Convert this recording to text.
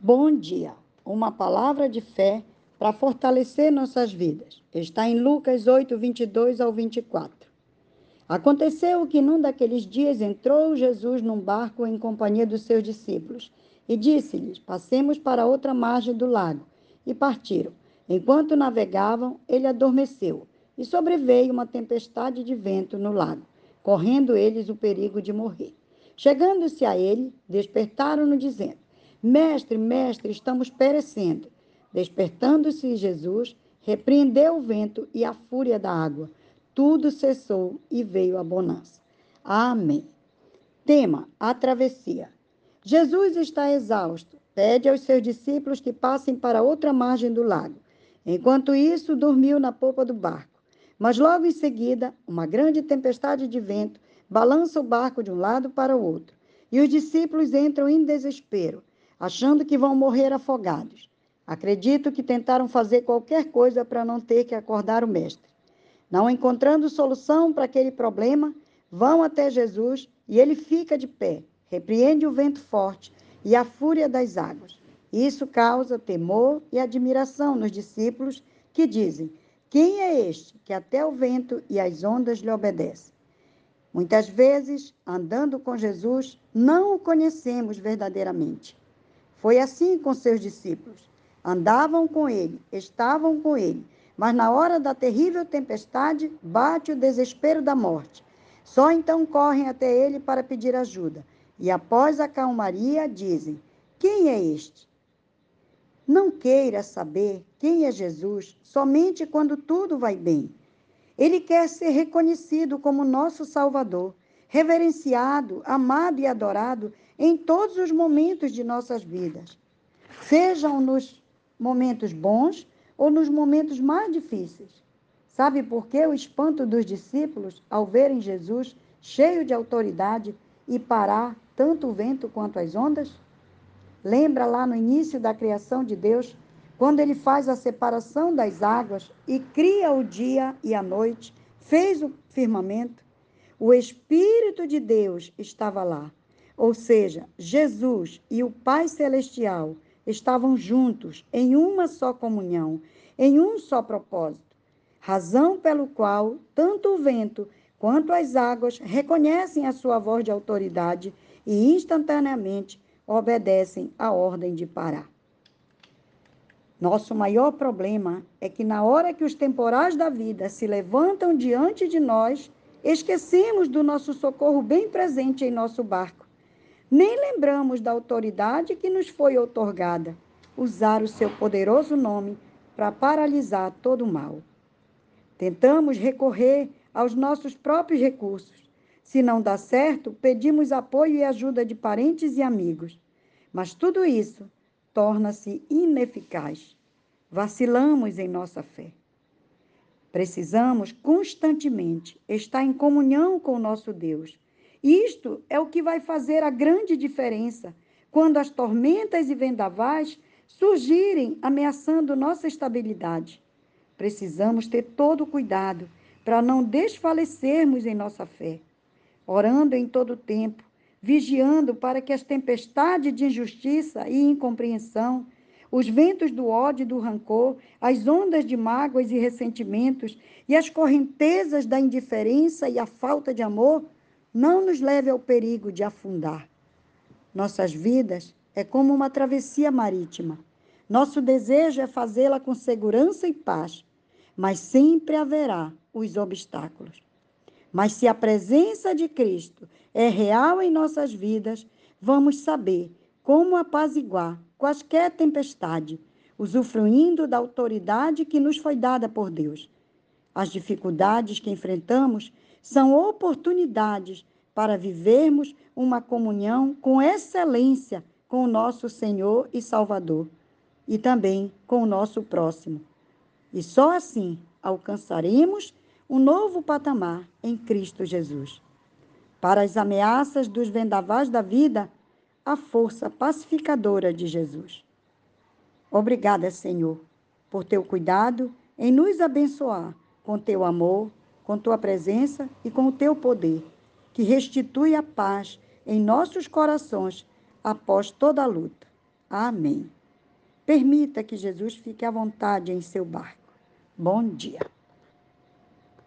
Bom dia. Uma palavra de fé para fortalecer nossas vidas. Está em Lucas 8, 22 ao 24. Aconteceu que num daqueles dias entrou Jesus num barco em companhia dos seus discípulos e disse-lhes: Passemos para outra margem do lago. E partiram. Enquanto navegavam, ele adormeceu e sobreveio uma tempestade de vento no lago, correndo eles o perigo de morrer. Chegando-se a ele, despertaram-no, dizendo: Mestre, mestre, estamos perecendo. Despertando-se Jesus, repreendeu o vento e a fúria da água. Tudo cessou e veio a bonança. Amém. Tema: a travessia. Jesus está exausto. Pede aos seus discípulos que passem para outra margem do lago. Enquanto isso, dormiu na polpa do barco. Mas logo em seguida, uma grande tempestade de vento balança o barco de um lado para o outro. E os discípulos entram em desespero achando que vão morrer afogados. Acredito que tentaram fazer qualquer coisa para não ter que acordar o Mestre. Não encontrando solução para aquele problema, vão até Jesus e ele fica de pé, repreende o vento forte e a fúria das águas. Isso causa temor e admiração nos discípulos que dizem: Quem é este que até o vento e as ondas lhe obedecem? Muitas vezes, andando com Jesus, não o conhecemos verdadeiramente. Foi assim com seus discípulos. Andavam com ele, estavam com ele, mas na hora da terrível tempestade bate o desespero da morte. Só então correm até ele para pedir ajuda. E após a calmaria, dizem: Quem é este? Não queira saber quem é Jesus somente quando tudo vai bem. Ele quer ser reconhecido como nosso Salvador reverenciado, amado e adorado em todos os momentos de nossas vidas, sejam nos momentos bons ou nos momentos mais difíceis. Sabe por que o espanto dos discípulos ao verem Jesus cheio de autoridade e parar tanto o vento quanto as ondas? Lembra lá no início da criação de Deus, quando ele faz a separação das águas e cria o dia e a noite, fez o firmamento? O Espírito de Deus estava lá. Ou seja, Jesus e o Pai Celestial estavam juntos em uma só comunhão, em um só propósito. Razão pelo qual tanto o vento quanto as águas reconhecem a sua voz de autoridade e instantaneamente obedecem à ordem de parar. Nosso maior problema é que, na hora que os temporais da vida se levantam diante de nós, Esquecemos do nosso socorro bem presente em nosso barco. Nem lembramos da autoridade que nos foi otorgada, usar o seu poderoso nome para paralisar todo o mal. Tentamos recorrer aos nossos próprios recursos. Se não dá certo, pedimos apoio e ajuda de parentes e amigos. Mas tudo isso torna-se ineficaz. Vacilamos em nossa fé. Precisamos constantemente estar em comunhão com o nosso Deus. Isto é o que vai fazer a grande diferença quando as tormentas e vendavais surgirem ameaçando nossa estabilidade. Precisamos ter todo o cuidado para não desfalecermos em nossa fé, orando em todo o tempo, vigiando para que as tempestades de injustiça e incompreensão os ventos do ódio e do rancor, as ondas de mágoas e ressentimentos e as correntezas da indiferença e a falta de amor não nos leve ao perigo de afundar. Nossas vidas é como uma travessia marítima. Nosso desejo é fazê-la com segurança e paz, mas sempre haverá os obstáculos. Mas se a presença de Cristo é real em nossas vidas, vamos saber como apaziguar quaisquer tempestade, usufruindo da autoridade que nos foi dada por Deus. As dificuldades que enfrentamos são oportunidades para vivermos uma comunhão com excelência com o nosso Senhor e Salvador e também com o nosso próximo. E só assim alcançaremos um novo patamar em Cristo Jesus. Para as ameaças dos vendavais da vida, a força pacificadora de Jesus. Obrigada, Senhor, por teu cuidado em nos abençoar com teu amor, com tua presença e com o teu poder, que restitui a paz em nossos corações após toda a luta. Amém. Permita que Jesus fique à vontade em seu barco. Bom dia.